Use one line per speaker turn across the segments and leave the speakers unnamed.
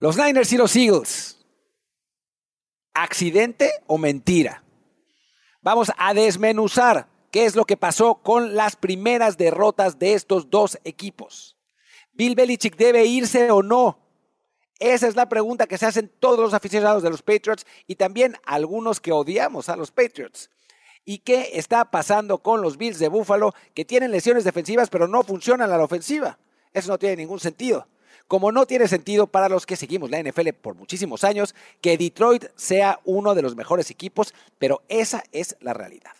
Los Niners y los Eagles. ¿Accidente o mentira? Vamos a desmenuzar qué es lo que pasó con las primeras derrotas de estos dos equipos. ¿Bill Belichick debe irse o no? Esa es la pregunta que se hacen todos los aficionados de los Patriots y también algunos que odiamos a los Patriots. ¿Y qué está pasando con los Bills de Buffalo que tienen lesiones defensivas pero no funcionan a la ofensiva? Eso no tiene ningún sentido. Como no tiene sentido para los que seguimos la NFL por muchísimos años que Detroit sea uno de los mejores equipos, pero esa es la realidad.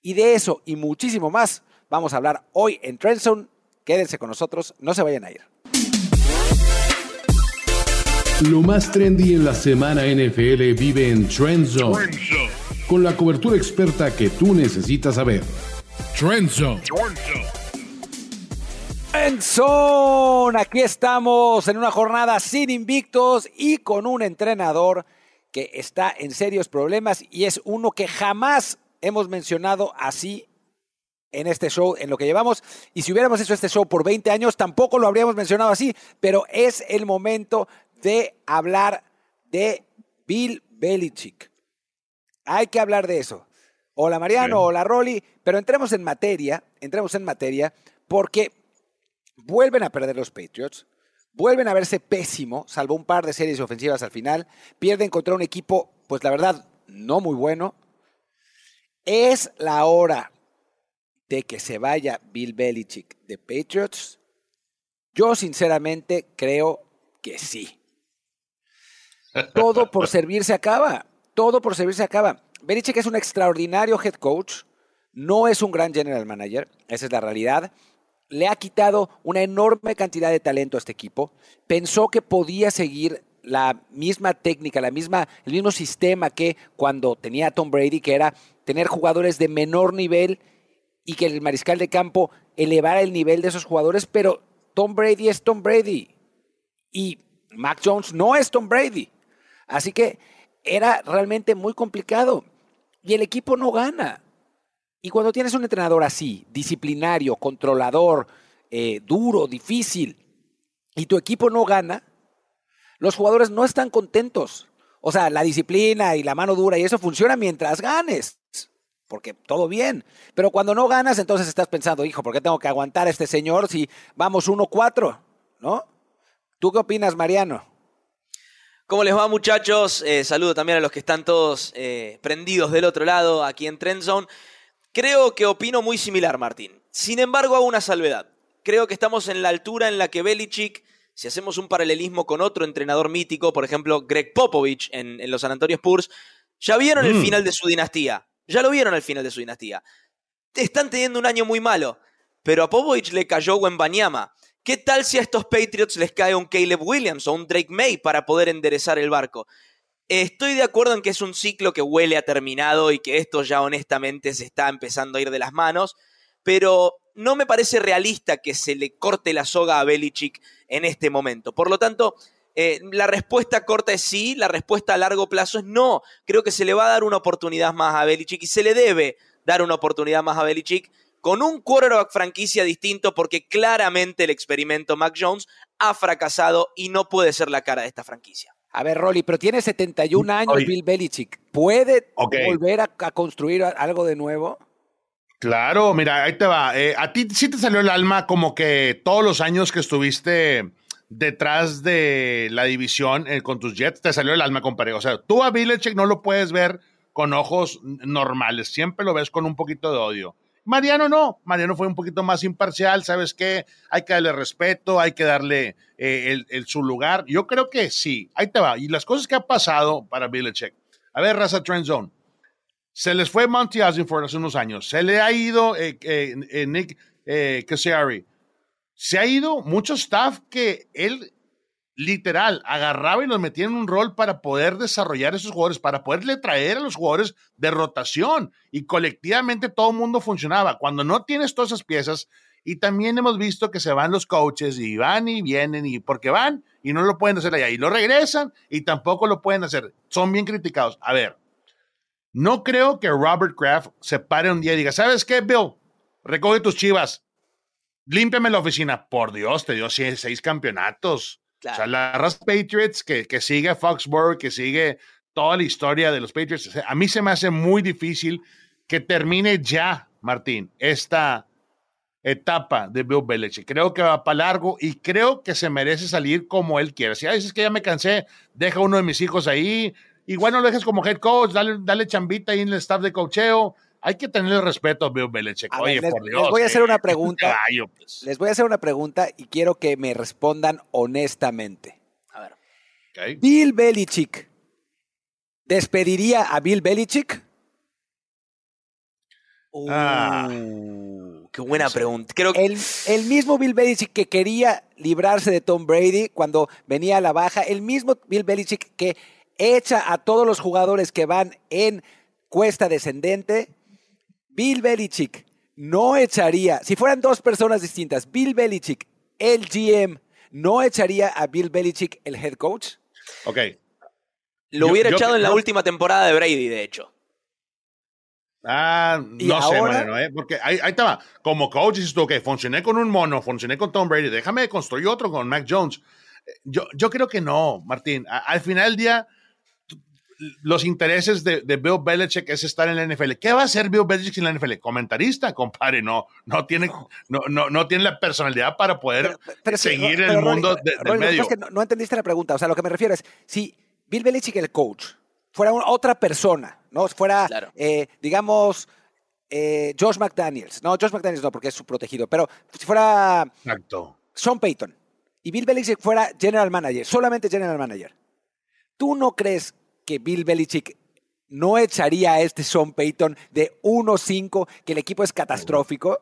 Y de eso y muchísimo más vamos a hablar hoy en Trendzone. Quédense con nosotros, no se vayan a ir.
Lo más trendy en la semana NFL vive en Trendzone. Con la cobertura experta que tú necesitas saber. Trendzone.
Trendzone. Aquí estamos en una jornada sin invictos y con un entrenador que está en serios problemas y es uno que jamás hemos mencionado así en este show, en lo que llevamos. Y si hubiéramos hecho este show por 20 años, tampoco lo habríamos mencionado así, pero es el momento de hablar de Bill Belichick. Hay que hablar de eso. Hola Mariano, hola Rolly, pero entremos en materia, entremos en materia, porque vuelven a perder los Patriots, vuelven a verse pésimo, salvo un par de series ofensivas al final, pierden contra un equipo, pues la verdad, no muy bueno. Es la hora de que se vaya Bill Belichick de Patriots. Yo sinceramente creo que sí. Todo por servir se acaba. Todo por servir se acaba. Belichick es un extraordinario head coach. No es un gran general manager. Esa es la realidad. Le ha quitado una enorme cantidad de talento a este equipo. Pensó que podía seguir la misma técnica, la misma, el mismo sistema que cuando tenía a Tom Brady, que era tener jugadores de menor nivel y que el mariscal de campo elevara el nivel de esos jugadores, pero Tom Brady es Tom Brady y Mac Jones no es Tom Brady. Así que era realmente muy complicado y el equipo no gana. Y cuando tienes un entrenador así, disciplinario, controlador, eh, duro, difícil, y tu equipo no gana, los jugadores no están contentos. O sea, la disciplina y la mano dura y eso funciona mientras ganes, porque todo bien. Pero cuando no ganas, entonces estás pensando, hijo, ¿por qué tengo que aguantar a este señor si vamos 1-4? ¿No? ¿Tú qué opinas, Mariano?
¿Cómo les va muchachos? Eh, saludo también a los que están todos eh, prendidos del otro lado, aquí en Trendzone. Creo que opino muy similar, Martín. Sin embargo, hago una salvedad. Creo que estamos en la altura en la que Belichick, si hacemos un paralelismo con otro entrenador mítico, por ejemplo, Greg Popovich en, los San Antonio Spurs, ya vieron el mm. final de su dinastía. Ya lo vieron al final de su dinastía. Están teniendo un año muy malo, pero a Popovich le cayó Banyama. ¿Qué tal si a estos Patriots les cae un Caleb Williams o un Drake May para poder enderezar el barco? Estoy de acuerdo en que es un ciclo que huele a terminado y que esto ya honestamente se está empezando a ir de las manos, pero no me parece realista que se le corte la soga a Belichick en este momento. Por lo tanto, eh, la respuesta corta es sí, la respuesta a largo plazo es no. Creo que se le va a dar una oportunidad más a Belichick y se le debe dar una oportunidad más a Belichick con un quarterback franquicia distinto porque claramente el experimento Mac Jones ha fracasado y no puede ser la cara de esta franquicia.
A ver, Rolly, pero tiene 71 años Bill Belichick. ¿Puede volver a, construir algo de nuevo?
Claro, mira, ahí te va. Eh, a ti sí te salió el alma como que todos los años que estuviste detrás de la división eh, con tus Jets, te salió el alma, compadre. O sea, tú a Belichick no lo puedes ver con ojos normales, siempre lo ves con un poquito de odio. Mariano no, Mariano fue un poquito más imparcial, ¿sabes qué? Hay que darle respeto, hay que darle eh, el, su lugar. Yo creo que sí, ahí te va. Y las cosas que ha pasado para Belichick. A ver, Raza Trend Zone. Se les fue Monty Osborne hace unos años. Se le ha ido eh, eh, Nick Cassiari. Se ha ido mucho staff que él literal, agarraba y los metía en un rol para poder desarrollar esos jugadores, para poderle traer a los jugadores de rotación y colectivamente todo el mundo funcionaba. Cuando no tienes todas esas piezas, y también hemos visto que se van los coaches y van y vienen y porque van y no lo pueden hacer allá y lo regresan y tampoco lo pueden hacer. Son bien criticados. A ver, no creo que Robert Kraft se pare un día y diga, ¿sabes qué, Bill? Recoge tus chivas, límpiame la oficina. Por Dios, te dio seis campeonatos O sea, la Patriots que, que sigue Foxborough, que sigue toda la historia de los Patriots, a mí se me hace muy difícil que termine ya, Martín, esta etapa de Bill Belichick. Creo que va para largo y creo que se merece salir como él quiere. Si a veces que ya me cansé, deja uno de mis hijos ahí, igual no lo dejes como head coach, dale, dale chambita ahí en el staff de cocheo. Hay que tenerle respeto a Bill Belichick. Oye,
les,
por Dios.
Les voy a hacer
eh,
una pregunta.
pues.
Les voy a hacer una pregunta y quiero que me respondan honestamente.
A ver.
Okay.
Bill Belichick, ¿despediría a Bill Belichick?
Ah.
Uh, qué buena pregunta. Creo que
El, el mismo Bill Belichick que quería librarse de Tom Brady cuando venía a la baja, el mismo Bill Belichick que echa a todos los jugadores que van en cuesta descendente, Bill Belichick no echaría, si fueran dos personas distintas, Bill Belichick, el GM, no echaría a Bill Belichick, el head coach.
Ok.
lo
yo-
hubiera
yo-
echado en la última temporada de Brady, de hecho.
Ah,
¿Y
no sé,
ahora?
Mariano, ¿eh? Porque ahí, ahí estaba. Como coach dices tú, ok, funcioné con un mono, funcioné con Tom Brady, déjame construir otro con Mac Jones. Eh, Yo, yo creo que no, Martín. A- al final del día, los intereses de, de Bill Belichick es estar en la NFL. ¿Qué va a hacer Bill Belichick en la NFL? Comentarista, compadre, no, no tiene, no, no, no tiene la personalidad para poder
Pero
seguir
pero,
el mundo del medio.
pasa es que no, no entendiste la pregunta. O sea, lo que me refiero es, si Bill Belichick, el coach, fuera una- otra persona, ¿no? Fuera,
Claro.
eh, digamos, eh, Josh McDaniels. No, Josh McDaniels no, porque es su protegido. Pero si fuera
Exacto.
Sean Payton y Bill Belichick fuera general manager, solamente general manager, ¿tú no crees que Bill Belichick no echaría a este Sean Payton de 1-5, que el equipo es catastrófico?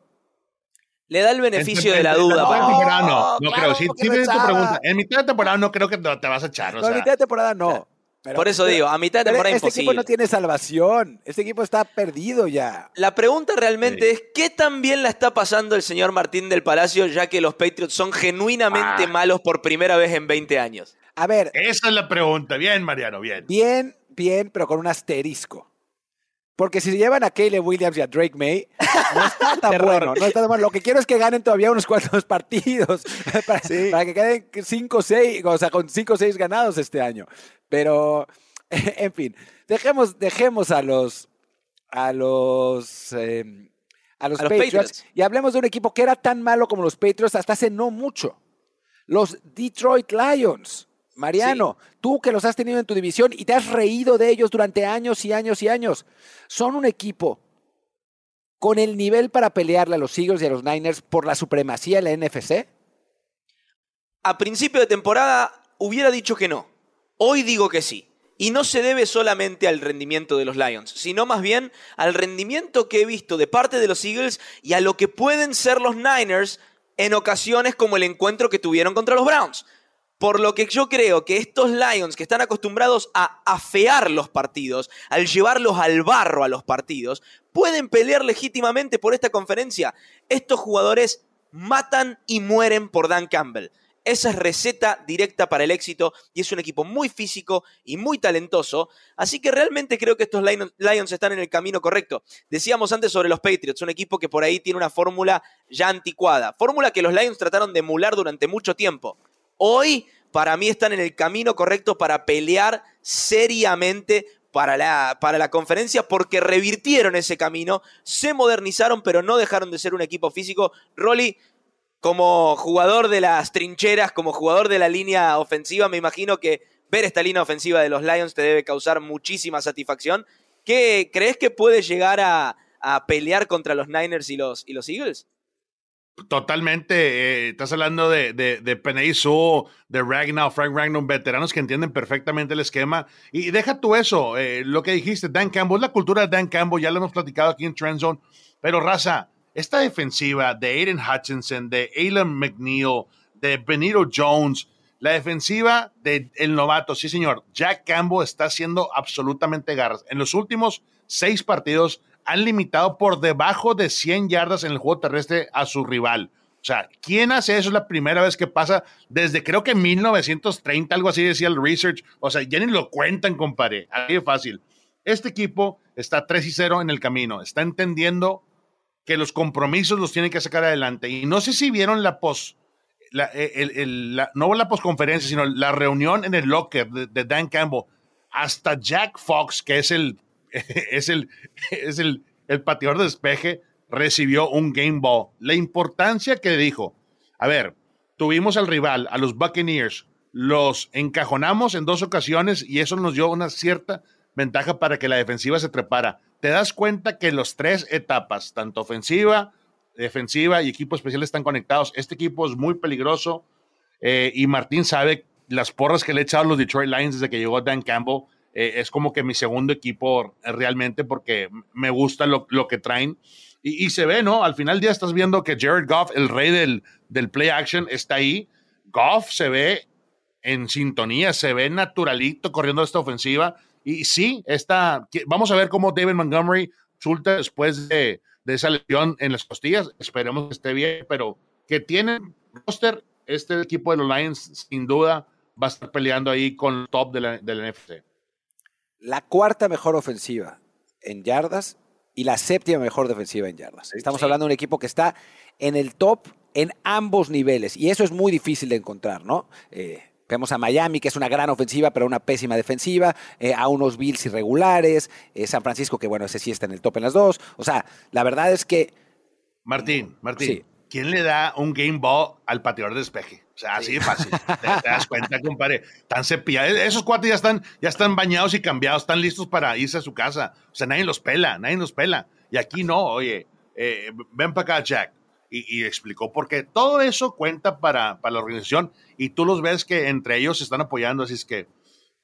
Le da el beneficio
En-
de la
en-
duda.
en- en no, no
claro
creo. Si
que
si tu pregunta, en mitad de temporada no creo que te, vas a echar. o
No,
sea,
mitad de temporada no. Pero-
Por eso
pero-
digo, a mitad de temporada
este equipo
imposible.
no tiene salvación. Este equipo está perdido ya.
La pregunta realmente
Sí.
es, ¿qué tan bien la está pasando el señor Martín del Palacio, ya que los Patriots son genuinamente
Ah.
malos por primera vez en 20 años?
A ver,
Esa es la pregunta. Bien, Mariano, bien.
bien, bien, pero con un asterisco. Porque si se llevan a Caleb Williams y a Drake May, no está tan bueno. No está tan bueno. Lo que quiero es que ganen todavía unos cuantos partidos para, para que queden 5 o 6, o sea, con 5 o 6 ganados este año. Pero, en fin, dejemos, dejemos a los a los eh, a los
A los
Patriots,
Patriots.
y hablemos de un equipo que era tan malo como los Patriots hasta hace no mucho. Los Detroit Lions. Mariano, tú que los has tenido en tu división y te has reído de ellos durante años y años y años, son un equipo con el nivel para pelearle a los Eagles y a los Niners por la supremacía en la NFC.
A principio de temporada hubiera dicho que no. Hoy digo que sí. Y no se debe solamente al rendimiento de los Lions, sino más bien al rendimiento que he visto de parte de los Eagles y a lo que pueden ser los Niners en ocasiones como el encuentro que tuvieron contra los Browns. Por lo que yo creo que estos Lions que están acostumbrados a afear los partidos, al llevarlos al barro a los partidos, pueden pelear legítimamente por esta conferencia. Estos jugadores matan y mueren por Dan Campbell. Esa es receta directa para el éxito y es un equipo muy físico y muy talentoso. Así que realmente creo que estos Lions, están en el camino correcto. Decíamos antes sobre los Patriots, un equipo que por ahí tiene una fórmula ya anticuada. Fórmula que los Lions trataron de emular durante mucho tiempo. Hoy, para mí, están en el camino correcto para pelear seriamente para la, para la conferencia porque revirtieron ese camino, se modernizaron, pero no dejaron de ser un equipo físico. Rolly, como jugador de las trincheras, como jugador de la línea ofensiva, me imagino que ver esta línea ofensiva de los Lions te debe causar muchísima satisfacción. ¿Qué crees que puede llegar a, a pelear contra los Niners y los, y los Eagles?
Totalmente. eh, estás hablando de, de, de de Ragnar, Frank Ragnar, veteranos que entienden perfectamente el esquema. Y deja tú eso, eh, lo que dijiste, Dan Campbell, la cultura de Dan Campbell, ya lo hemos platicado aquí en Trend Zone. Pero, raza, esta defensiva de Aiden Hutchinson, de Alan McNeil, de Benito Jones, la defensiva del novato, sí señor, Jack Campbell está haciendo absolutamente garras. En los últimos seis partidos han limitado por debajo de 100 yardas en el juego terrestre a su rival. O sea, ¿quién hace eso? Es la primera vez que pasa desde creo que 1930, algo así decía el research. O sea, ya ni lo cuentan, compadre. Así de fácil. Este equipo está 3 y 0 en el camino. Está entendiendo que los compromisos los tienen que sacar adelante. Y no sé si vieron la post, la, el, la, no la posconferencia, sino la reunión en el locker de, Dan Campbell, hasta Jack Fox, que es el, es el, es el, el pateador de despeje, recibió un game ball. La importancia que dijo, a ver, tuvimos al rival, a los Buccaneers, los encajonamos en dos ocasiones y eso nos dio una cierta ventaja para que la defensiva se trepara. Te das cuenta que los tres etapas, tanto ofensiva, defensiva y equipo especial están conectados. Este equipo es muy peligroso eh, y Martín sabe las porras que le he echado a los Detroit Lions desde que llegó Dan Campbell. Eh, es como que mi segundo equipo realmente porque me gusta lo, que traen. Y, se ve, ¿no? Al final del día estás viendo que Jared Goff, el rey del, del play action, está ahí. Goff se ve en sintonía, se ve naturalito corriendo esta ofensiva. Y sí, está, vamos a ver cómo David Montgomery resulta después de, de esa lesión en las costillas. Esperemos que esté bien, pero que tiene roster, este equipo de los Lions sin duda va a estar peleando ahí con el top de la, NFC.
La cuarta mejor ofensiva en yardas y la séptima mejor defensiva en yardas. Estamos hablando de un equipo que está en el top en ambos niveles y eso es muy difícil de encontrar, ¿no? Eh, Vemos a Miami, que es una gran ofensiva, pero una pésima defensiva, eh, a unos Bills irregulares, eh, San Francisco, que bueno, ese sí está en el top en las dos. O sea, la verdad es que.
Martín, Martín, ¿quién le da un game ball al pateador de despeje? O sea, así de fácil. te, das cuenta, compadre. Tan cepillados. Esos cuatro ya están, ya están bañados y cambiados, están listos para irse a su casa. O sea, nadie los pela, nadie los pela. Y aquí no, oye, eh, ven para acá, Jack y, explicó por qué. Todo eso cuenta para, para, la organización y tú los ves que entre ellos se están apoyando, así es que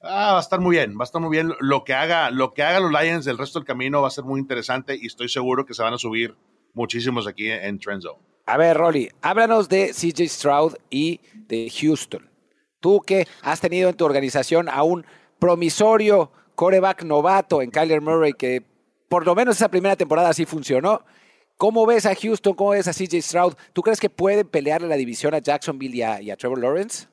ah, va a estar muy bien, va a estar muy bien. Lo que haga, lo que haga los Lions del resto del camino va a ser muy interesante y estoy seguro que se van a subir muchísimos aquí en Trend Zone.
A ver, Rolly, háblanos de CJ Stroud y de Houston. Tú que has tenido en tu organización a un promisorio coreback novato en Kyler Murray que por lo menos esa primera temporada sí funcionó ¿Cómo ves a Houston? ¿Cómo ves a CJ Stroud? ¿Tú crees que pueden pelearle la división a Jacksonville y a, Trevor Lawrence?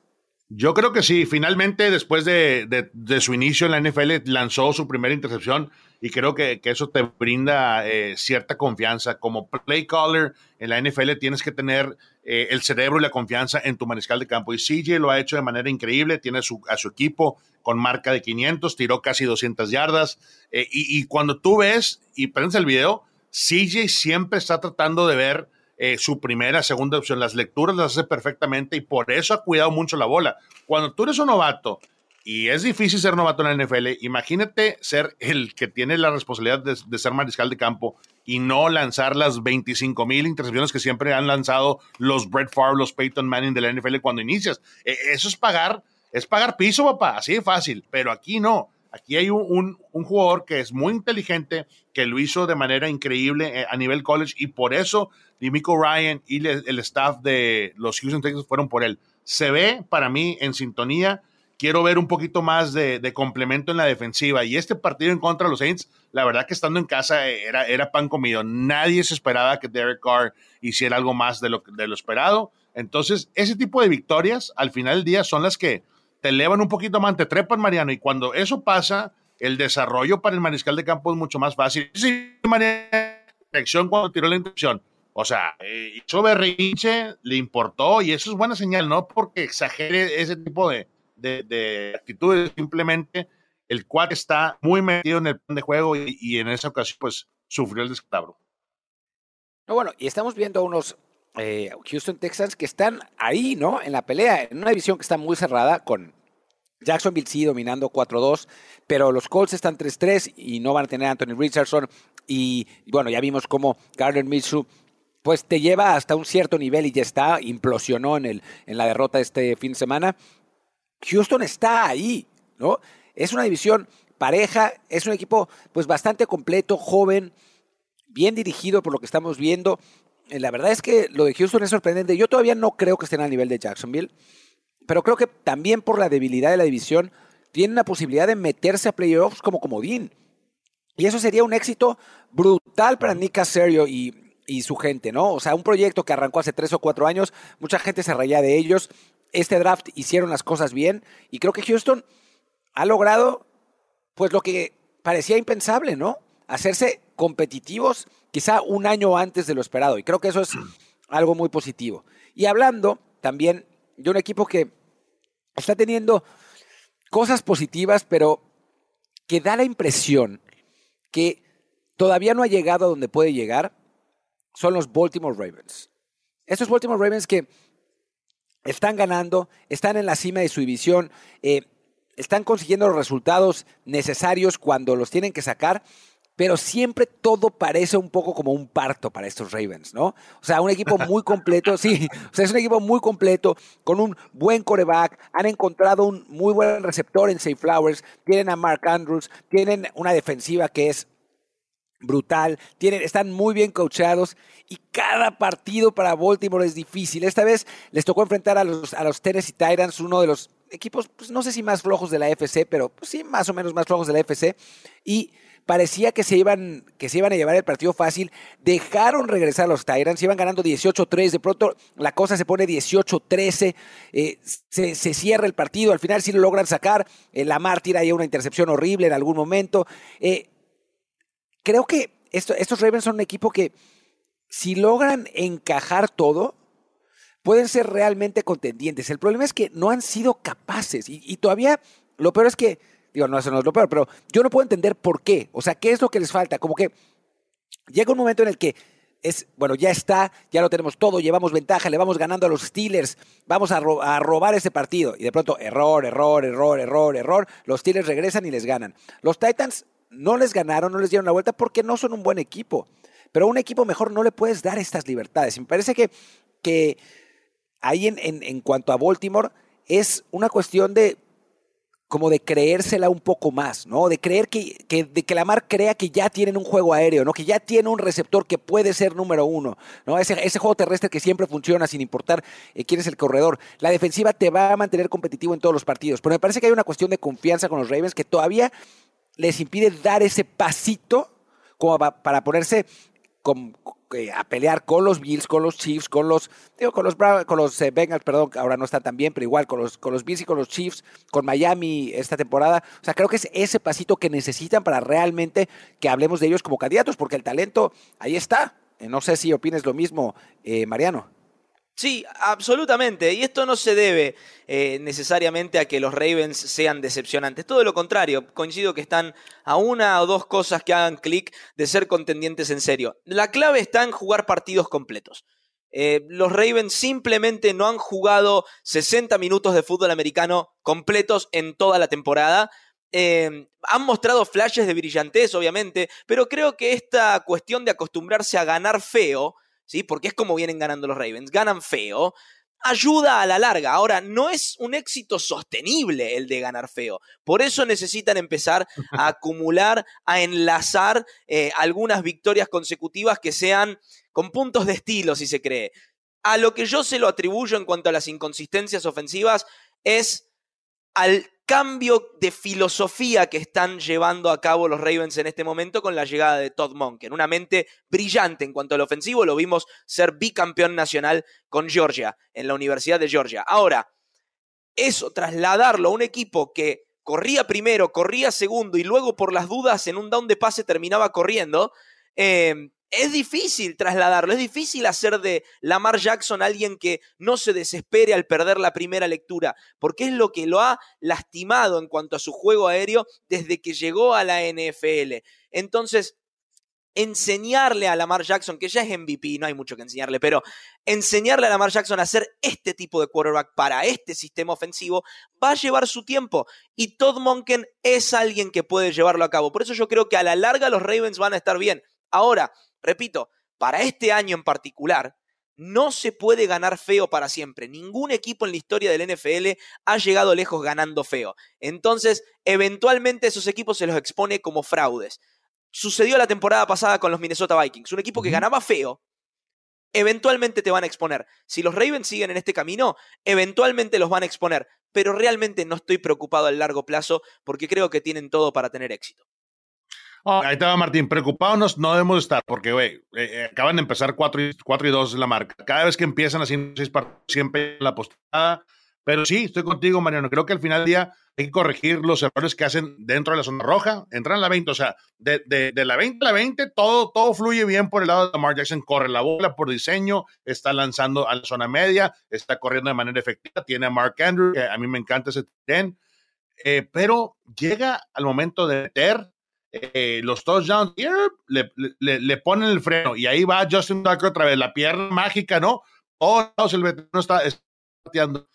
Yo creo que sí. Finalmente, después de, su inicio en la NFL, lanzó su primera intercepción y creo que, eso te brinda eh, cierta confianza. Como play caller en la NFL tienes que tener eh, el cerebro y la confianza en tu mariscal de campo. Y CJ lo ha hecho de manera increíble. Tiene a su equipo con marca de 500, tiró casi 200 yardas. Eh, y, cuando tú ves y prendes el video, CJ siempre está tratando de ver su primera, segunda opción. Las lecturas las hace perfectamente y por eso ha cuidado mucho la bola. Cuando tú eres un novato y es difícil ser novato en la NFL, imagínate ser el que tiene la responsabilidad de, ser mariscal de campo y no lanzar las 25 mil intercepciones que siempre han lanzado los Brett Favre, los Peyton Manning de la NFL cuando inicias. E, eso es pagar, es pagar piso, papá, así de fácil, pero aquí no. Aquí hay un, jugador que es muy inteligente, que lo hizo de manera increíble eh, a nivel college y por eso Dimico Ryan y el staff de los Houston Texans fueron por él. Se ve para mí en sintonía. Quiero ver un poquito más de, complemento en la defensiva. Y este partido en contra de los Saints, la verdad que estando en casa eh, era, era pan comido. Nadie se esperaba que Derek Carr hiciera algo más de lo, de lo esperado. Entonces, ese tipo de victorias al final del día son las que, te elevan un poquito más, te trepan, Mariano, y cuando eso pasa, el desarrollo para el mariscal de campo es mucho más fácil. Sí, Mariano, cuando tiró la intención. O sea, eh, hizo berrinche, le importó, y eso es buena señal, no porque exagere ese tipo de, de, actitudes, simplemente el cual está muy metido en el plan de juego y, en esa ocasión, pues, sufrió el descalabro.
No, bueno, y estamos viendo unos eh, Houston Texans que están ahí, ¿no? En la pelea, en una división que está muy cerrada con Jacksonville sí dominando 4-2, pero los Colts están 3-3 y no van a tener a Anthony Richardson. Y bueno, ya vimos cómo Gardner Minshew pues te lleva hasta un cierto nivel y ya está, implosionó en, el, en la derrota este fin de semana. Houston está ahí, ¿no? Es una división pareja, es un equipo pues bastante completo, joven, bien dirigido por lo que estamos viendo. Eh, la verdad es que lo de Houston es sorprendente. Yo todavía no creo que estén al nivel de Jacksonville, pero creo que también por la debilidad de la división tienen la posibilidad de meterse a playoffs como comodín. Y eso sería un éxito brutal para Nick Casario y, y su gente, ¿no? O sea, un proyecto que arrancó hace tres o cuatro años, mucha gente se reía de ellos. Este draft hicieron las cosas bien y creo que Houston ha logrado, pues lo que parecía impensable, ¿no? Hacerse competitivos quizá un año antes de lo esperado. Y creo que eso es algo muy positivo. Y hablando también de un equipo que está teniendo cosas positivas, pero que da la impresión que todavía no ha llegado a donde puede llegar, son los Baltimore Ravens. Estos Baltimore Ravens que están ganando, están en la cima de su división, eh, están consiguiendo los resultados necesarios cuando los tienen que sacar, pero siempre todo parece un poco como un parto para estos Ravens, ¿no? O sea, un equipo muy completo, sí, o sea, es un equipo muy completo, con un buen coreback, han encontrado un muy buen receptor en Safe Flowers, tienen a Mark Andrews, tienen una defensiva que es brutal, tienen, están muy bien coachados y cada partido para Baltimore es difícil. Esta vez les tocó enfrentar a los, a los Tennessee Titans, uno de los equipos, pues no sé si más flojos de la FC, pero pues, sí, más o menos más flojos de la FC. Y parecía que se iban, que se iban a llevar el partido fácil. Dejaron regresar a los Tyrants, iban ganando 18-3. De pronto la cosa se pone 18-13. Eh, se, cierra el partido. Al final sí lo logran sacar. Eh, Lamar tira ahí una intercepción horrible en algún momento. Eh, creo que estos Ravens son un equipo que si logran encajar todo, pueden ser realmente contendientes. El problema es que no han sido capaces y, todavía lo peor es que, digo, no, eso no es lo peor, pero yo no puedo entender por qué. O sea, ¿qué es lo que les falta? Como que llega un momento en el que es, bueno, ya está, ya lo tenemos todo, llevamos ventaja, le vamos ganando a los Steelers, vamos a, robar ese partido. Y de pronto, error, error, error, error, error, los Steelers regresan y les ganan. Los Titans no les ganaron, no les dieron la vuelta porque no son un buen equipo. Pero a un equipo mejor no le puedes dar estas libertades. Me parece que, que ahí en, en, cuanto a Baltimore es una cuestión de como de creérsela un poco más, ¿no? De creer que, que, de que Lamar crea que ya tienen un juego aéreo, ¿no? Que ya tiene un receptor que puede ser número uno, ¿no? Ese, ese juego terrestre que siempre funciona sin importar eh, quién es el corredor. La defensiva te va a mantener competitivo en todos los partidos, pero me parece que hay una cuestión de confianza con los Ravens que todavía les impide dar ese pasito como para ponerse eh, a pelear con los Bills, con los Chiefs, con los, digo, con los, con los eh, Bengals, perdón, ahora no están tan bien, pero igual con los, con los Bills y con los Chiefs, con Miami esta temporada. O sea, creo que es ese pasito que necesitan para realmente que hablemos de ellos como candidatos, porque el talento ahí está. Eh, no sé si opines lo mismo, Mariano.
Sí, absolutamente. Y esto no se debe eh, necesariamente a que los Ravens sean decepcionantes. Todo lo contrario, coincido que están a una o dos cosas que hagan clic de ser contendientes en serio. La clave está en jugar partidos completos. Eh, los Ravens simplemente no han jugado 60 minutos de fútbol americano completos en toda la temporada. Eh, han mostrado flashes de brillantez, obviamente, pero creo que esta cuestión de acostumbrarse a ganar feo ¿sí? Porque es como vienen ganando los Ravens, ganan feo, ayuda a la larga. Ahora, no es un éxito sostenible el de ganar feo. Por eso necesitan empezar a acumular, a enlazar eh, algunas victorias consecutivas que sean con puntos de estilo, si se cree. A lo que yo se lo atribuyo en cuanto a las inconsistencias ofensivas es al cambio de filosofía que están llevando a cabo los Ravens en este momento con la llegada de Todd Monken. Una mente brillante en cuanto al ofensivo, lo vimos ser bicampeón nacional con Georgia, en la Universidad de Georgia. Ahora, eso, trasladarlo a un equipo que corría primero, corría segundo y luego por las dudas en un down de pase terminaba corriendo, eh, es difícil trasladarlo, es difícil hacer de Lamar Jackson alguien que no se desespere al perder la primera lectura, porque es lo que lo ha lastimado en cuanto a su juego aéreo desde que llegó a la NFL. Entonces, enseñarle a Lamar Jackson, que ya es MVP, no hay mucho que enseñarle, pero enseñarle a Lamar Jackson a hacer este tipo de quarterback para este sistema ofensivo va a llevar su tiempo. Y Todd Monken es alguien que puede llevarlo a cabo. Por eso yo creo que a la larga los Ravens van a estar bien. Ahora, repito, para este año en particular, no se puede ganar feo para siempre. Ningún equipo en la historia del NFL ha llegado lejos ganando feo. Entonces, eventualmente esos equipos se los expone como fraudes. Sucedió la temporada pasada con los Minnesota Vikings, un equipo que ganaba feo. Eventualmente te van a exponer. Si los Ravens siguen en este camino, eventualmente los van a exponer. Pero realmente no estoy preocupado a largo plazo porque creo que tienen todo para tener éxito.
Oh, ahí estaba Martín, preocupados no debemos estar, porque, güey, eh, eh, acaban de empezar 4 y, 4 y 2 la marca. Cada vez que empiezan así, siempre en la postada, Pero sí, estoy contigo, Mariano. Creo que al final del día hay que corregir los errores que hacen dentro de la zona roja, entran a la 20, o sea, de, de, la 20 a la 20, todo, todo fluye bien por el lado de Lamar Jackson, corre la bola por diseño, está lanzando a la zona media, está corriendo de manera efectiva, tiene a Mark Andrew, que a mí me encanta ese tren, eh, pero llega al momento de meter eh, los touchdowns, le, le, le, ponen el freno y ahí va Justin Tucker otra vez, la pierna mágica, ¿no? Oh, el veterano está, está pateando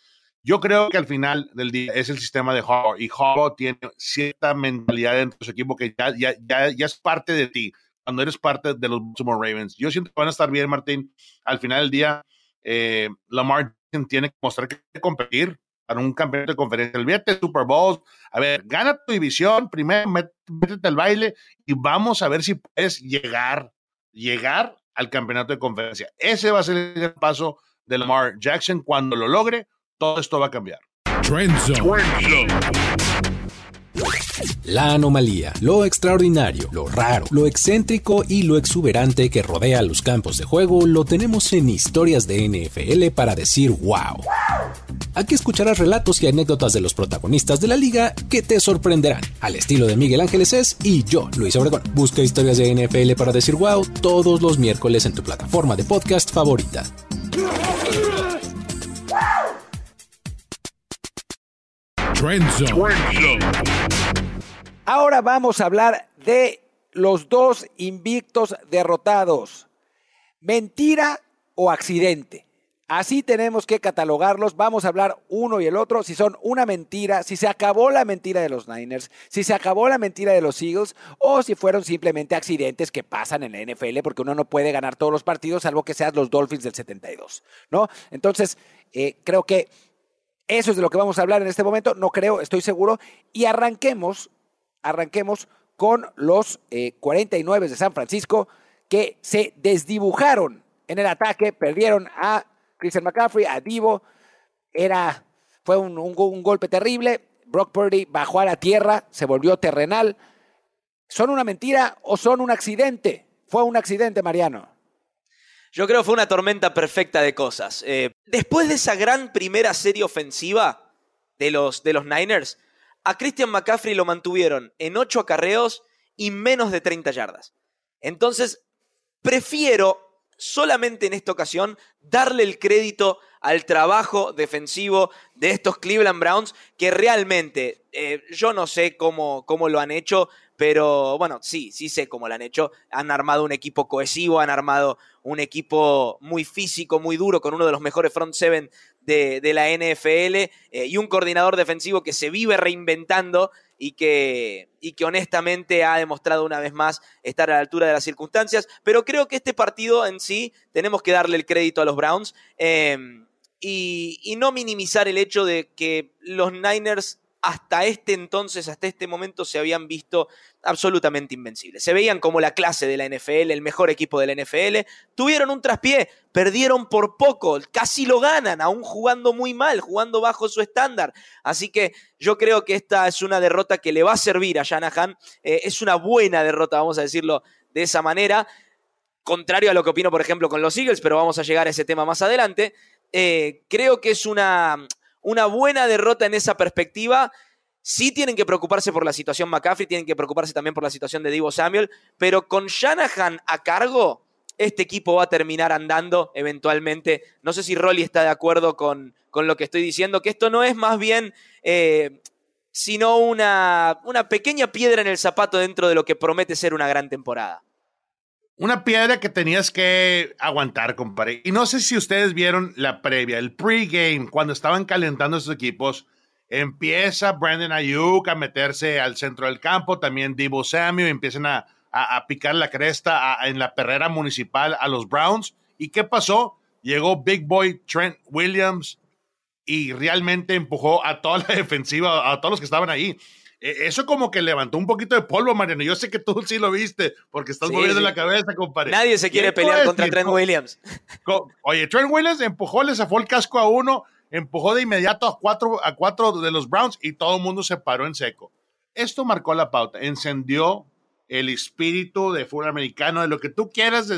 yo creo que al final del día es el sistema de Harbaugh y Harbaugh tiene cierta mentalidad dentro de su equipo que ya, ya, ya, ya es parte de ti cuando eres parte de los Baltimore Ravens. Yo siento que van a estar bien, Martín. Al final del día, eh, Lamar tiene que mostrar que competir para un campeonato de conferencia. El de Super Bowl. A ver, gana tu división, primero métete al baile y vamos a ver si puedes llegar, llegar al campeonato de conferencia. Ese va a ser el paso de Lamar Jackson cuando lo logre todo esto va a cambiar.
La anomalía, lo extraordinario, lo raro, lo excéntrico y lo exuberante que rodea los campos de juego lo tenemos en historias de NFL para decir wow. Aquí escucharás relatos y anécdotas de los protagonistas de la liga que te sorprenderán, al estilo de Miguel Ángeles es y yo, Luis Obregón. Busca historias de NFL para decir wow todos los miércoles en tu plataforma de podcast favorita.
Ahora vamos a hablar de los dos invictos derrotados. Mentira o accidente. Así tenemos que catalogarlos. Vamos a hablar uno y el otro. Si son una mentira, si se acabó la mentira de los Niners, si se acabó la mentira de los Eagles, o si fueron simplemente accidentes que pasan en la NFL, porque uno no puede ganar todos los partidos, salvo que sean los Dolphins del 72. ¿no? Entonces, eh, creo que eso es de lo que vamos a hablar en este momento, no creo, estoy seguro. Y arranquemos, arranquemos con los 49 eh, de San Francisco que se desdibujaron en el ataque, perdieron a Christian McCaffrey, a Divo. Era, fue un, golpe terrible. Brock Purdy bajó a la tierra, se volvió terrenal. ¿Son una mentira o son un accidente? Fue un accidente, Mariano.
Yo creo que fue una tormenta perfecta de cosas. Eh, después de esa gran primera serie ofensiva de los, de los Niners, a Christian McCaffrey lo mantuvieron en 8 acarreos y menos de 30 yardas. Entonces, prefiero solamente en esta ocasión darle el crédito al trabajo defensivo de estos Cleveland Browns, que realmente eh, yo no sé cómo, cómo lo han hecho, pero bueno, sí, sí sé cómo lo han hecho. Han armado un equipo cohesivo, han armado un equipo muy físico, muy duro, con uno de los mejores front seven de, la NFL eh, y un coordinador defensivo que se vive reinventando y que, y que honestamente ha demostrado una vez más estar a la altura de las circunstancias. Pero creo que este partido en sí tenemos que darle el crédito a los Browns. Y, y, no minimizar el hecho de que los Niners hasta este entonces, hasta este momento, se habían visto absolutamente invencibles. Se veían como la clase de la NFL, el mejor equipo de la NFL. Tuvieron un traspié, perdieron por poco, casi lo ganan, aún jugando muy mal, jugando bajo su estándar. Así que yo creo que esta es una derrota que le va a servir a Shanahan. Eh, es una buena derrota, vamos a decirlo de esa manera. Contrario a lo que opino, por ejemplo, con los Eagles, pero vamos a llegar a ese tema más adelante. Eh, creo que es una una buena derrota en esa perspectiva. Sí tienen que preocuparse por la situación McCaffrey, tienen que preocuparse también por la situación de Divo Samuel, pero con Shanahan a cargo, este equipo va a terminar andando eventualmente. No sé si Rolly está de acuerdo con, con lo que estoy diciendo, que esto no es más bien eh, sino una, una pequeña piedra en el zapato dentro de lo que promete ser una gran temporada.
Una piedra que tenías que aguantar, compadre. Y no sé si ustedes vieron la previa, el pregame, cuando estaban calentando esos equipos. Empieza Brandon Ayuk a meterse al centro del campo, también Divo Samuel, empiezan a, a, picar la cresta en la perrera municipal a los Browns. ¿Y qué pasó? Llegó Big Boy Trent Williams y realmente empujó a toda la defensiva, a todos los que estaban ahí. E, eso como que levantó un poquito de polvo, Mariano. Yo sé que tú sí lo viste, porque estás moviendo la cabeza, compadre.
Nadie se quiere pelear contra Trent Williams.
Oye, Trent Williams empujó, le zafó el casco a uno, empujó de inmediato a cuatro, a cuatro de los Browns y todo el mundo se paró en seco. Esto marcó la pauta, encendió el espíritu de fútbol americano, de lo que tú quieras,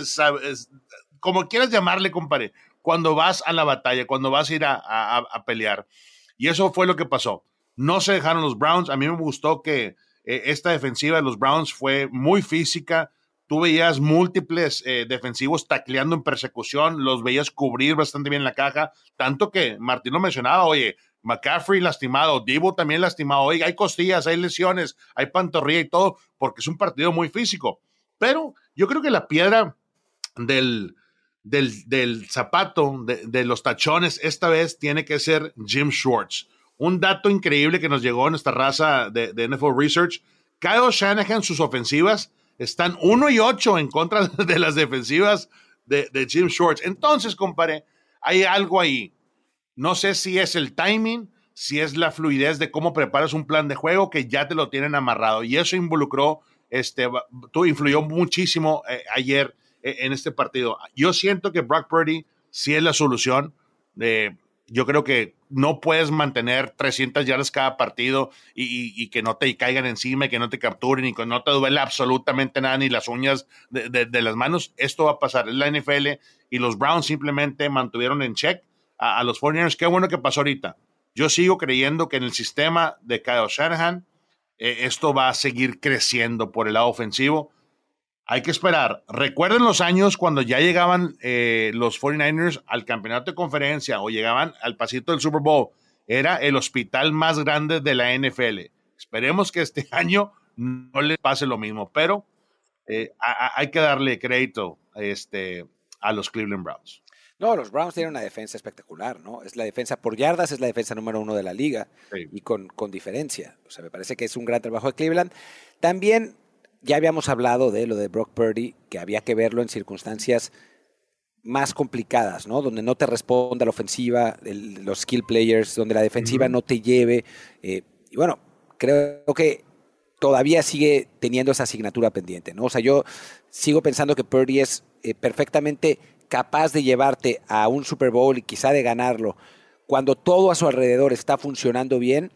como quieras llamarle, compadre, cuando vas a la batalla, cuando vas a ir a, a pelear. Y eso fue lo que pasó. No se dejaron los Browns. A mí me gustó que eh, esta defensiva de los Browns fue muy física. Tú veías múltiples eh, defensivos tacleando en persecución, los veías cubrir bastante bien la caja, tanto que Martín lo mencionaba, oye, McCaffrey lastimado, Divo también lastimado, oye, hay costillas, hay lesiones, hay pantorrilla y todo, porque es un partido muy físico. Pero yo creo que la piedra del, del, zapato, de, los tachones, esta vez tiene que ser Jim Schwartz. Un dato increíble que nos llegó en esta raza de, de NFL Research. Kyle Shanahan, sus ofensivas, están 1 y 8 en contra de las defensivas de, Jim Schwartz. Entonces, compadre, hay algo ahí. No sé si es el timing, si es la fluidez de cómo preparas un plan de juego que ya te lo tienen amarrado. Y eso involucró, este, tú influyó muchísimo eh, ayer eh, en este partido. Yo siento que Brock Purdy sí es la solución. Eh, yo creo que no puedes mantener 300 yardas cada partido y, que no te caigan encima y que no te capturen y que no te duele absolutamente nada ni las uñas de, las manos. Esto va a pasar. Es la NFL y los Browns simplemente mantuvieron en check a, los 49ers. Qué bueno que pasó ahorita. Yo sigo creyendo que en el sistema de Kyle Shanahan eh, esto va a seguir creciendo por el lado ofensivo hay que esperar. Recuerden los años cuando ya llegaban eh, los 49ers al campeonato de conferencia o llegaban al pasito del Super Bowl. Era el hospital más grande de la NFL. Esperemos que este año no les pase lo mismo, pero eh, hay que darle crédito este, a los Cleveland Browns.
No, los Browns tienen una defensa espectacular, ¿no? Es la defensa por yardas, es la defensa número uno de la liga y con, con diferencia. O sea, me parece que es un gran trabajo de Cleveland. También ya habíamos hablado de lo de Brock Purdy, que había que verlo en circunstancias más complicadas, ¿no? Donde no te responda la ofensiva, los skill players, donde la defensiva no te lleve. Eh, y bueno, creo que todavía sigue teniendo esa asignatura pendiente, ¿no? O sea, yo sigo pensando que Purdy es eh, perfectamente capaz de llevarte a un Super Bowl y quizá de ganarlo cuando todo a su alrededor está funcionando bien.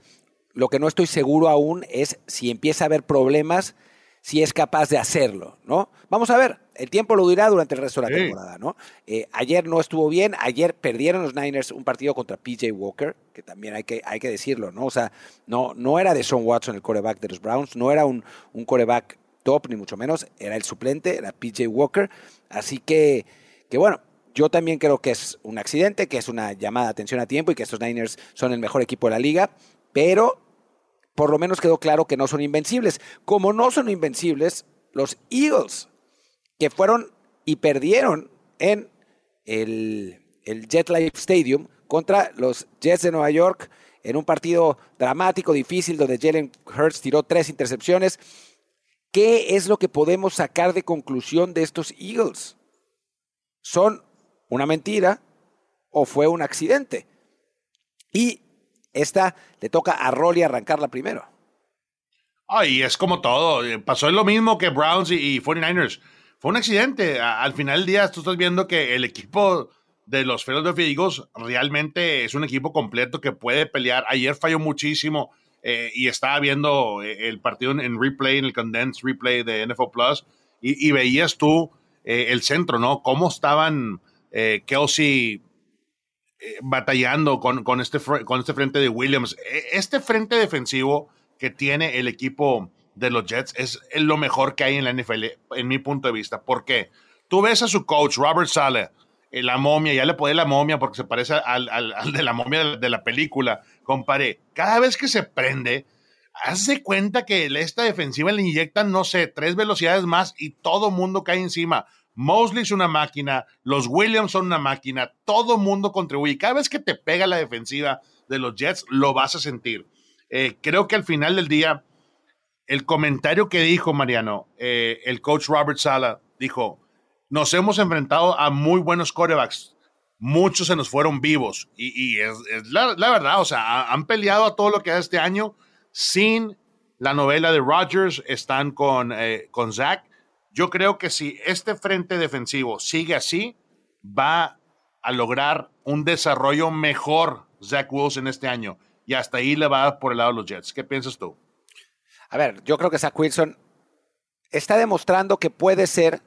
Lo que no estoy seguro aún es si empieza a haber problemas si es capaz de hacerlo, ¿no? Vamos a ver, el tiempo lo dirá durante el resto de la temporada, ¿no? Eh, ayer no estuvo bien, ayer perdieron los Niners un partido contra PJ Walker, que también hay que, hay que decirlo, ¿no? O sea, no, no era de Sean Watson el coreback de los Browns, no era un, un coreback top, ni mucho menos, era el suplente, era PJ Walker, así que, que bueno, yo también creo que es un accidente, que es una llamada de atención a tiempo y que estos Niners son el mejor equipo de la liga, pero por lo menos quedó claro que no son invencibles. Como no son invencibles, los Eagles, que fueron y perdieron en el, el Jet Life Stadium contra los Jets de Nueva York en un partido dramático, difícil, donde Jalen Hurts tiró tres intercepciones. ¿Qué es lo que podemos sacar de conclusión de estos Eagles? ¿Son una mentira o fue un accidente? Y esta le toca a Rolly arrancarla primero.
Ay, es como todo. Pasó lo mismo que Browns y, 49ers. Fue un accidente. al final del día, tú estás viendo que el equipo de los Philadelphia Eagles realmente es un equipo completo que puede pelear. Ayer falló muchísimo eh, y estaba viendo eh, el partido en, replay, en el condensed replay de NFL Plus, y, veías tú eh, el centro, ¿no? Cómo estaban Kelsey eh, batallando con, con, este, con este frente de Williams. E, este frente defensivo que tiene el equipo de los Jets es lo mejor que hay en la NFL, en mi punto de vista. ¿Por qué? Tú ves a su coach, Robert Sale, eh, la momia, ya le puede la momia porque se parece al, al, de la momia de la, película. Compare, cada vez que se prende, hace cuenta que esta defensiva le inyectan, no sé, tres velocidades más y todo mundo cae encima. Mosley es una máquina, los Williams son una máquina, todo mundo contribuye. Cada vez que te pega la defensiva de los Jets, lo vas a sentir. Eh, creo que al final del día, el comentario que dijo Mariano, eh, el coach Robert Sala, dijo, nos hemos enfrentado a muy buenos quarterbacks, muchos se nos fueron vivos y, es, la, verdad, o sea, han peleado a todo lo que es este año sin la novela de Rodgers, están con, eh, con Zach yo creo que si este frente defensivo sigue así, va a lograr un desarrollo mejor Zach Wilson este año. Y hasta ahí le va por el lado de los Jets. ¿Qué piensas tú?
A ver, yo creo que Zach Wilson está demostrando que puede ser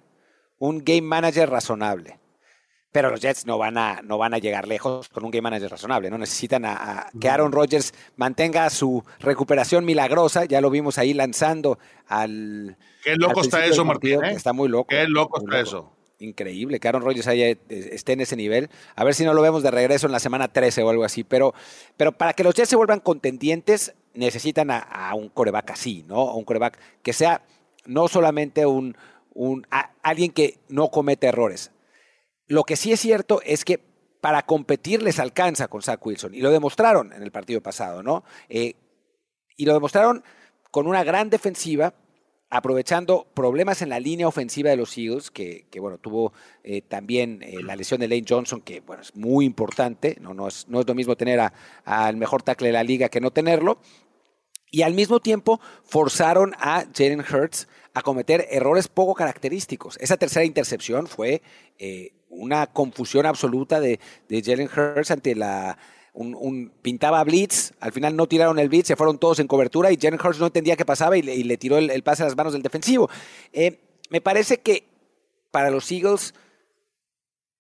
un game manager razonable. Pero los Jets no van a, no van a llegar lejos con un game manager razonable. No necesitan a, que Aaron Rodgers mantenga su recuperación milagrosa. Ya lo vimos ahí lanzando al.
Qué loco está eso, Martín. ¿eh?
Está muy loco.
Qué loco está eso.
Increíble que Aaron Rodgers haya, eh, esté en ese nivel. A ver si no lo vemos de regreso en la semana 13 o algo así. Pero, pero para que los Jets se vuelvan contendientes, necesitan a, un coreback así, ¿no? A un coreback que sea no solamente un, un alguien que no comete errores lo que sí es cierto es que para competir les alcanza con Zach Wilson. Y lo demostraron en el partido pasado, ¿no? Eh, y lo demostraron con una gran defensiva, aprovechando problemas en la línea ofensiva de los Eagles, que, bueno, tuvo eh, también eh, la lesión de Lane Johnson, que bueno, es muy importante, no, no, es, no es lo mismo tener al mejor tackle de la liga que no tenerlo. Y al mismo tiempo forzaron a Jalen Hurts a cometer errores poco característicos. Esa tercera intercepción fue una confusión absoluta de, de Jalen Hurts ante la, un, pintaba blitz, al final no tiraron el blitz, se fueron todos en cobertura y Jalen Hurts no entendía qué pasaba y le, tiró el, pase a las manos del defensivo. Eh, me parece que para los Eagles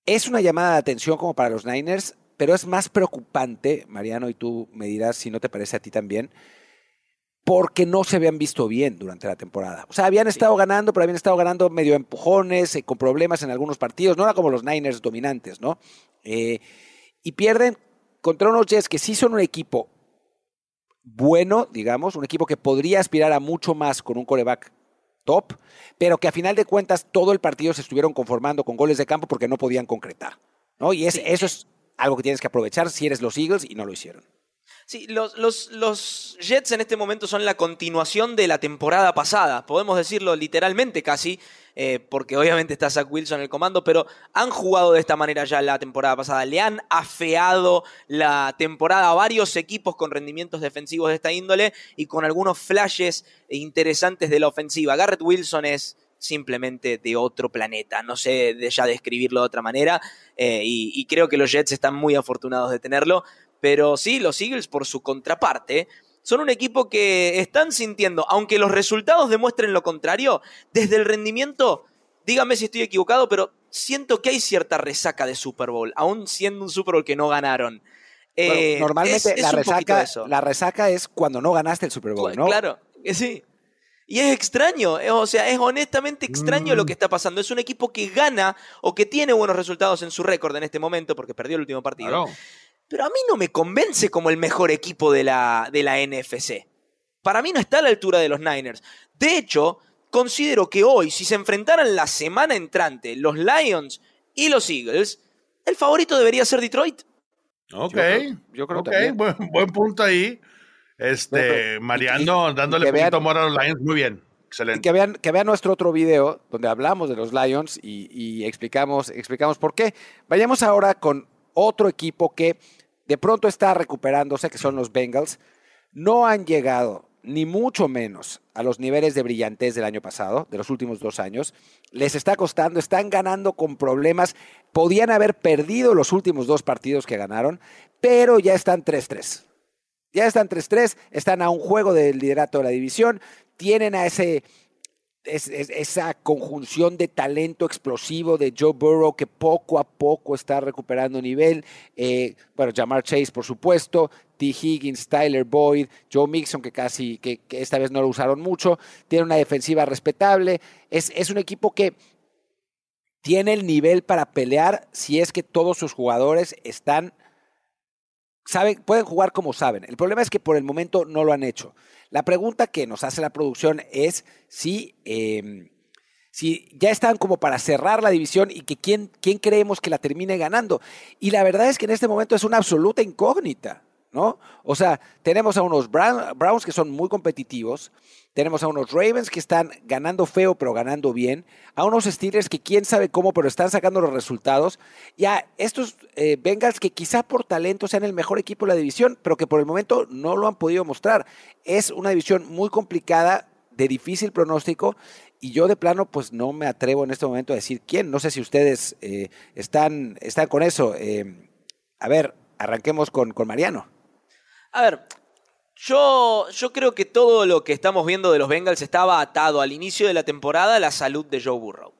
es una llamada de atención como para los Niners, pero es más preocupante, Mariano, y tú me dirás si no te parece a ti también, porque no se habían visto bien durante la temporada. O sea, habían estado ganando, pero habían estado ganando medio empujones, eh, con problemas en algunos partidos. No era como los Niners dominantes, ¿no? Eh, y pierden contra unos Jets que sí son un equipo bueno, digamos, un equipo que podría aspirar a mucho más con un coreback top, pero que a final de cuentas todo el partido se estuvieron conformando con goles de campo porque no podían concretar. ¿no? Y eso es algo que tienes que aprovechar si eres los Eagles y no lo hicieron.
Sí, los, los, Jets en este momento son la continuación de la temporada pasada, podemos decirlo literalmente casi, eh, porque obviamente está Zach Wilson en el comando, pero han jugado de esta manera ya la temporada pasada, le han afeado la temporada a varios equipos con rendimientos defensivos de esta índole y con algunos flashes interesantes de la ofensiva. Garrett Wilson es simplemente de otro planeta. No sé ya describirlo de otra manera. Eh, y, creo que los Jets están muy afortunados de tenerlo. Pero sí, los Eagles, por su contraparte, son un equipo que están sintiendo, aunque los resultados demuestren lo contrario, desde el rendimiento, dígame si estoy equivocado, pero siento que hay cierta resaca de Super Bowl, aún siendo un Super Bowl que no ganaron.
Eh, normalmente la, resaca, la resaca es cuando no ganaste el Super Bowl, ¿no?
Claro, sí. Y es extraño, o sea, es honestamente extraño lo mm. que está pasando. Es un equipo que gana o que tiene buenos resultados en su récord en este momento, porque perdió el último partido pero a mí no me convence como el mejor equipo de la, de la NFC. Para mí no está a la altura de los Niners. De hecho, considero que hoy, si se enfrentaran la semana entrante los Lions y los Eagles, el favorito debería ser Detroit.
Ok, yo creo, que buen, buen, punto ahí. Este, Mariano dándole poquito amor a los Lions, muy bien. Excelente.
Que vean, que vean nuestro otro video donde hablamos de los Lions y, y explicamos, explicamos por qué. Vayamos ahora con otro equipo que de pronto está recuperándose, que son los Bengals, no han llegado ni mucho menos a los niveles de brillantez del año pasado, de los últimos dos años. Les está costando, están ganando con problemas. Podían haber perdido los últimos dos partidos que ganaron, pero ya están 3-3. Ya están 3-3, están a un juego del liderato de la división, tienen a ese esa conjunción de talento explosivo de Joe Burrow que poco a poco está recuperando nivel. Eh, bueno, Jamar Chase, por supuesto, T. Higgins, Tyler Boyd, Joe Mixon, que casi, que, esta vez no lo usaron mucho. Tiene una defensiva respetable. Es, es un equipo que tiene el nivel para pelear si es que todos sus jugadores están saben, pueden jugar como saben. El problema es que por el momento no lo han hecho. La pregunta que nos hace la producción es si, em, si ya están como para cerrar la división y que quién, quién creemos que la termine ganando. Y la verdad es que en este momento es una absoluta incógnita. ¿No? O sea, tenemos a unos Browns que son muy competitivos, tenemos a unos Ravens que están ganando feo pero ganando bien, a unos Steelers que quién sabe cómo pero están sacando los resultados, y a estos eh, Bengals que quizá por talento sean el mejor equipo de la división, pero que por el momento no lo han podido mostrar. Es una división muy complicada, de difícil pronóstico, y yo de plano pues no me atrevo en este momento a decir quién. No sé si ustedes eh, están, están con eso. Eh, a ver, arranquemos con, con Mariano.
A ver, yo, yo creo que todo lo que estamos viendo de los Bengals estaba atado al inicio de la temporada a la salud de Joe Burrow.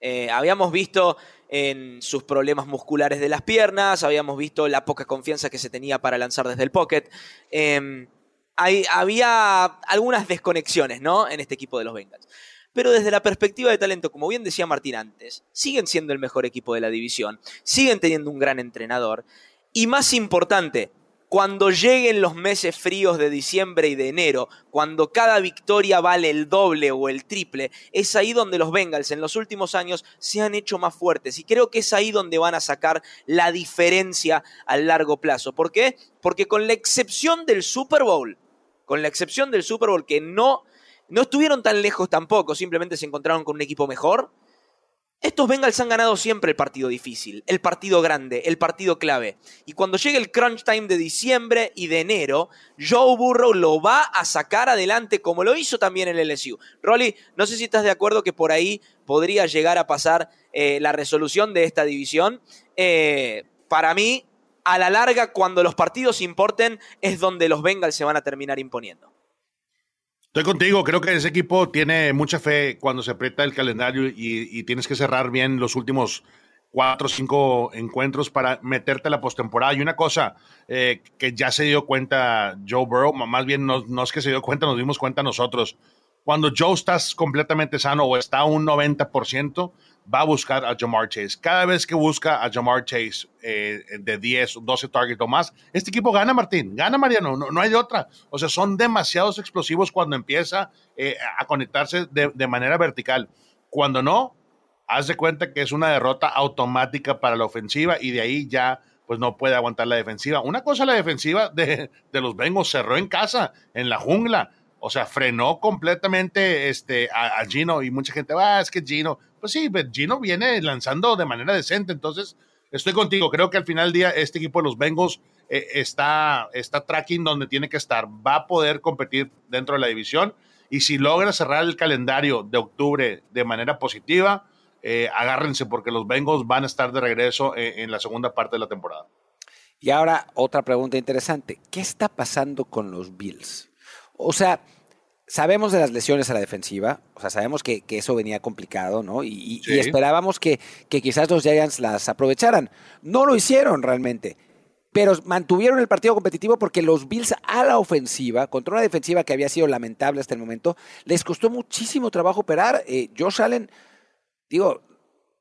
Eh, habíamos visto en sus problemas musculares de las piernas, habíamos visto la poca confianza que se tenía para lanzar desde el pocket. Em, había algunas desconexiones ¿no? en este equipo de los Bengals. Pero desde la perspectiva de talento, como bien decía Martín antes, siguen siendo el mejor equipo de la división, siguen teniendo un gran entrenador. Y más importante, cuando lleguen los meses fríos de diciembre y de enero, cuando cada victoria vale el doble o el triple, es ahí donde los Bengals en los últimos años se han hecho más fuertes. Y creo que es ahí donde van a sacar la diferencia a largo plazo. ¿Por qué? Porque con la excepción del Super Bowl, con la excepción del Super Bowl que no, no estuvieron tan lejos tampoco, simplemente se encontraron con un equipo mejor, estos Bengals han ganado siempre el partido difícil, el partido grande, el partido clave. Y cuando llegue el crunch time de diciembre y de enero, Joe Burrow lo va a sacar adelante como lo hizo también el LSU. Rolly, no sé si estás de acuerdo que por ahí podría llegar a pasar eh, la resolución de esta división. Eh, para mí, a la larga, cuando los partidos importen, es donde los Bengals se van a terminar imponiendo.
Estoy contigo, creo que ese equipo tiene mucha fe cuando se aprieta el calendario y, tienes que cerrar bien los últimos cuatro o cinco encuentros para meterte a la postemporada. Y una cosa eh, que ya se dio cuenta Joe Burrow, más bien no, no, es que se dio cuenta, nos dimos cuenta nosotros. Cuando Joe estás completamente sano o está a un 90%, va a buscar a Jamar Chase. Cada vez que busca a Jamar Chase eh, de 10, 12 targets o más, este equipo gana, Martín, gana Mariano, no, hay de otra. O sea, son demasiados explosivos cuando empieza eh, a conectarse de, manera vertical. Cuando no, haz de cuenta que es una derrota automática para la ofensiva y de ahí ya pues no puede aguantar la defensiva. Una cosa, la defensiva de, de los Bengals cerró en casa, en la jungla. O sea, frenó completamente este, a, Gino y mucha gente, ah, es que Gino, pues sí, Gino viene lanzando de manera decente, entonces estoy contigo, creo que al final del día este equipo de los Bengals eh, está, está tracking donde tiene que estar, va a poder competir dentro de la división y si logra cerrar el calendario de octubre de manera positiva, eh, agárrense porque los Bengals van a estar de regreso en, en la segunda parte de la temporada.
Y ahora otra pregunta interesante, ¿qué está pasando con los Bills? O sea, sabemos de las lesiones a la defensiva, o sea, sabemos que, eso venía complicado, ¿no? Y, esperábamos que, quizás los Giants las aprovecharan. No lo hicieron realmente, pero mantuvieron el partido competitivo porque los Bills a la ofensiva, contra una defensiva que había sido lamentable hasta el momento, les costó muchísimo trabajo operar. Eh, Josh Allen, digo,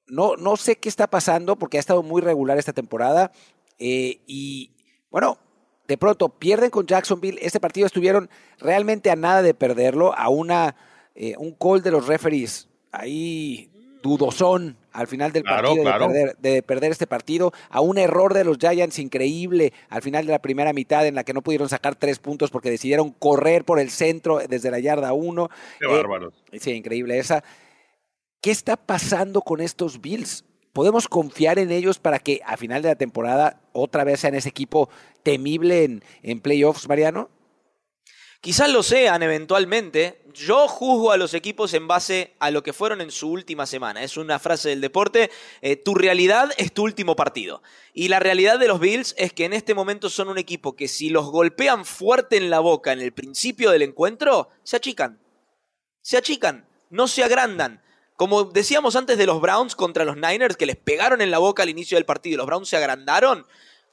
no, no sé qué está pasando porque ha estado muy regular esta temporada. Eh, y bueno, de pronto pierden con Jacksonville. Este partido estuvieron realmente a nada de perderlo, a una, eh, un call de los referees ahí dudosón al final del partido De, perder, este partido, a un error de los Giants increíble al final de la primera mitad en la que no pudieron sacar tres puntos porque decidieron correr por el centro desde la yarda uno.
Qué bárbaros.
Eh, sí, increíble esa. ¿Qué está pasando con estos Bills? ¿Podemos confiar en ellos para que a final de la temporada otra vez sean ese equipo temible en, en playoffs, Mariano?
Quizás lo sean eventualmente. Yo juzgo a los equipos en base a lo que fueron en su última semana. Es una frase del deporte. Eh, tu realidad es tu último partido. Y la realidad de los Bills es que en este momento son un equipo que si los golpean fuerte en la boca en el principio del encuentro, se achican. Se achican, no se agrandan. Como decíamos antes de los Browns contra los Niners, que les pegaron en la boca al inicio del partido y los Browns se agrandaron,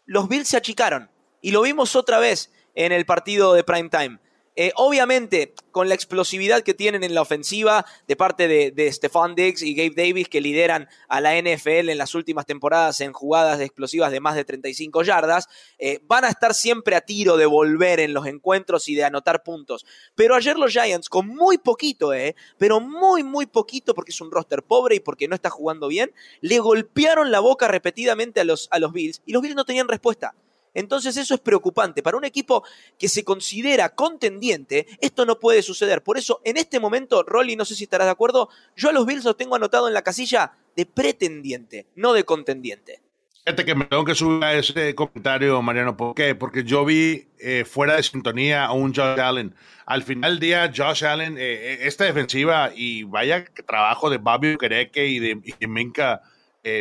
los Bills se achicaron. Y lo vimos otra vez en el partido de prime time. Eh, obviamente, con la explosividad que tienen en la ofensiva de parte de, de Stephon Diggs y Gabe Davis, que lideran a la NFL en las últimas temporadas en jugadas explosivas de más de 35 yardas, eh, van a estar siempre a tiro de volver en los encuentros y de anotar puntos. Pero ayer los Giants, con muy poquito, eh, pero muy, muy poquito, porque es un roster pobre y porque no está jugando bien, le golpearon la boca repetidamente a los, a los Bills y los Bills no tenían respuesta. Entonces eso es preocupante. Para un equipo que se considera contendiente, esto no puede suceder. Por eso, en este momento, Rolly, no sé si estarás de acuerdo, yo a los Bills los tengo anotado en la casilla de pretendiente, no de contendiente.
Fíjate que me tengo que subir a ese comentario, Mariano. ¿Por qué? Porque yo vi eh, fuera de sintonía a un Josh Allen. Al final del día, Josh Allen, eh, eh, esta defensiva y vaya trabajo de Bobby Kereke y de, y Minka,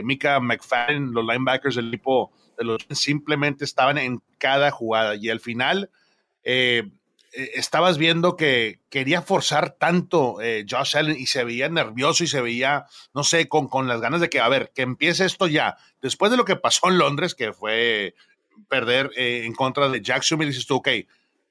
Mika McFadden, los linebackers del equipo los simplemente estaban en cada jugada y al final, eh, eh, estabas viendo que quería forzar tanto eh, Josh Allen y se veía nervioso y se veía, no sé, con, con las ganas de que, a ver, que empiece esto ya. Después de lo que pasó en Londres, que fue perder eh, en contra de Jacksonville, dices tú, ok,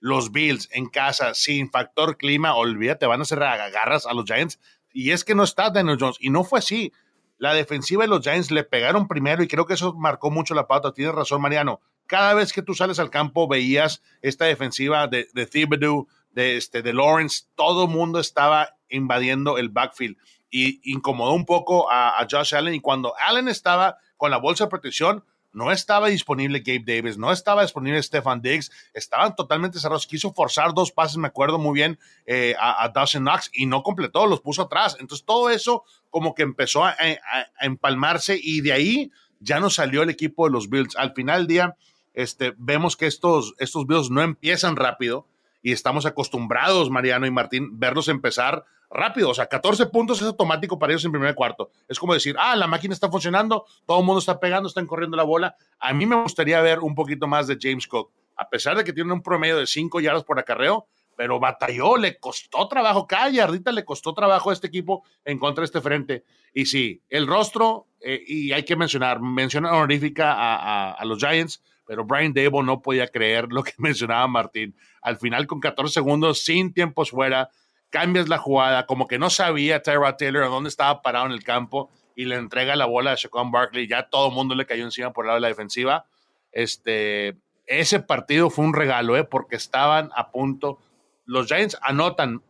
los Bills en casa, sin factor clima, olvídate, van a hacer agarras a los Giants. Y es que no está Daniel Jones. Y no fue así. La defensiva de los Giants le pegaron primero y creo que eso marcó mucho la pauta. Tienes razón, Mariano. Cada vez que tú sales al campo veías esta defensiva de, de Thibodeau, de, este, de Lawrence, todo el mundo estaba invadiendo el backfield y incomodó un poco a, Josh Allen. Y cuando Allen estaba con la bolsa de protección, no estaba disponible Gabe Davis, no estaba disponible Stefan Diggs, estaban totalmente cerrados. Quiso forzar dos pases, me acuerdo muy bien, eh, a, a Dawson Knox y no completó, los puso atrás. Entonces todo eso como que empezó a, a empalmarse y de ahí ya no salió el equipo de los Bills. Al final del día, este, vemos que estos, estos videos no empiezan rápido y estamos acostumbrados, Mariano y Martín, verlos empezar rápido. O sea, 14 puntos es automático para ellos en primer cuarto. Es como decir, ah, la máquina está funcionando, todo el mundo está pegando, están corriendo la bola. A mí me gustaría ver un poquito más de James Cook, a pesar de que tiene un promedio de 5 yardas por acarreo, pero batalló, le costó trabajo, cada yardita le costó trabajo a este equipo en contra de este frente. Y sí, el rostro, eh, y hay que mencionar, menciona honorífica a, a los Giants, pero Brian Debo no podía creer lo que mencionaba Martín. Al final, con 14 segundos, sin tiempos fuera, cambias la jugada, como que no sabía Tyrod Taylor dónde estaba parado en el campo y le entrega la bola a Shaquan Barkley. Ya todo el mundo le cayó encima por el lado de la defensiva. Este, ese partido fue un regalo, ¿eh? porque estaban a punto. Los Giants anotan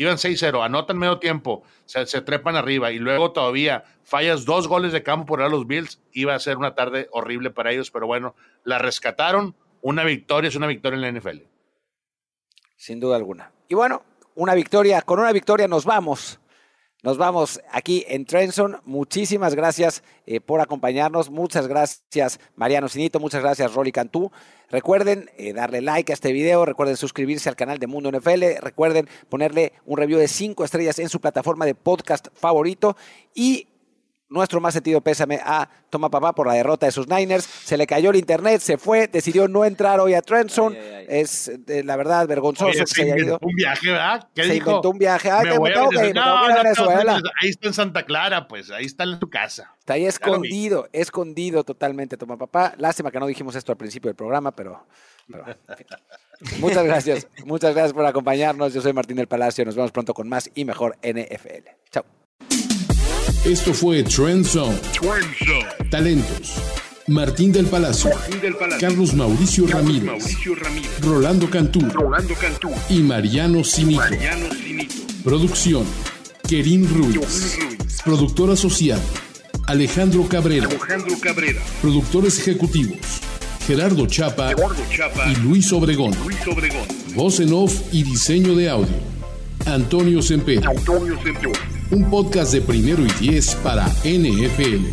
iban 6-0, anotan medio tiempo, se, trepan arriba y luego todavía fallas dos goles de campo por los Bills, iba a ser una tarde horrible para ellos, pero bueno, la rescataron, una victoria es una victoria en la NFL.
Sin duda alguna. Y bueno, una victoria, con una victoria nos vamos nos vamos aquí en Trenson. Muchísimas gracias eh, por acompañarnos. Muchas gracias, Mariano Sinito. Muchas gracias, Rolly Cantú. Recuerden eh, darle like a este video. Recuerden suscribirse al canal de Mundo NFL. Recuerden ponerle un review de cinco estrellas en su plataforma de podcast favorito. Y nuestro más sentido pésame a Toma Papá por la derrota de sus Niners. Se le cayó el internet, se fue, decidió no entrar hoy a Trenton. Es la verdad vergonzoso que se, haya ido.
Un viaje, ¿verdad?
¿Qué se inventó un viaje. Ay,
me voy a no, ahí está en Santa Clara, pues ahí está en tu casa.
Está ahí escondido, escondido totalmente, Toma Papá. Lástima que no dijimos esto al principio del programa, pero. muchas gracias, muchas gracias por acompañarnos. Yo soy Martín del Palacio. Nos vemos pronto con más y mejor NFL. Chao.
Esto fue Trend Zone. Talentos. Martín del Palacio, Carlos Mauricio, Ramírez, Rolando, Cantú, y Mariano Sinito. Producción, Kerim Ruiz. Productor asociado, Alejandro Cabrera. Productores ejecutivos, Gerardo Chapa, y Luis Obregón. Voz en off y diseño de audio, Antonio Semper. Antonio un podcast de primero y diez para NFL.